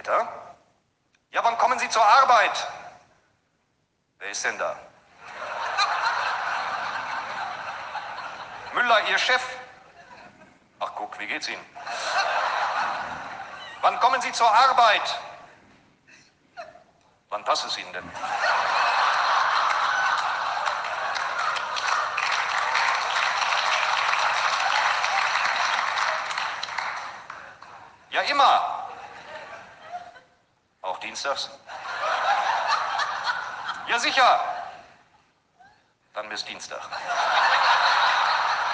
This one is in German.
Weiter. Ja, wann kommen Sie zur Arbeit? Wer ist denn da? Müller, Ihr Chef. Ach, guck, wie geht's Ihnen? Wann kommen Sie zur Arbeit? Wann passt es Ihnen denn? Ja, immer. Dienstags? Ja, sicher. Dann bis Dienstag.